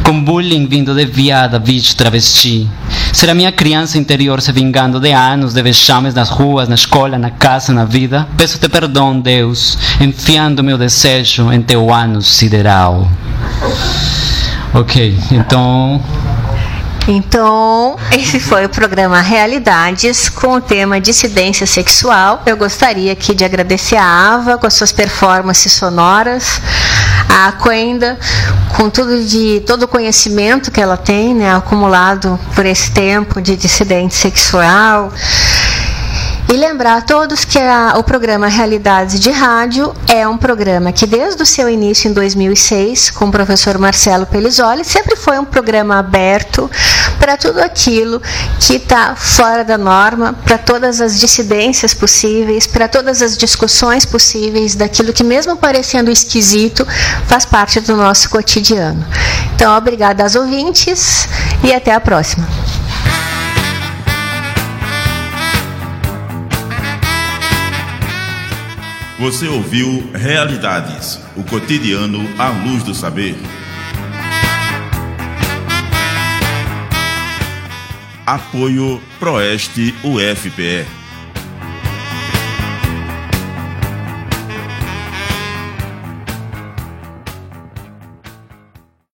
com bullying vindo de viada, bicho, travesti. Será minha criança interior se vingando de anos de vexames nas ruas, na escola, na casa, na vida? Peço-te perdão, Deus, enfiando meu desejo em teu ânus sideral. Ok, então então, esse foi o programa Realidades com o tema dissidência sexual. Eu gostaria aqui de agradecer a Ava com as suas performances sonoras, a Quenda com tudo de todo o conhecimento que ela tem, né, acumulado por esse tempo de dissidência sexual. E lembrar a todos que a, o programa Realidades de Rádio é um programa que, desde o seu início em 2006, com o professor Marcelo Pelizoli, sempre foi um programa aberto para tudo aquilo que está fora da norma, para todas as dissidências possíveis, para todas as discussões possíveis daquilo que, mesmo parecendo esquisito, faz parte do nosso cotidiano. Então, obrigada aos ouvintes e até a próxima. Você ouviu Realidades, o cotidiano à luz do saber. Apoio Proeste UFPE.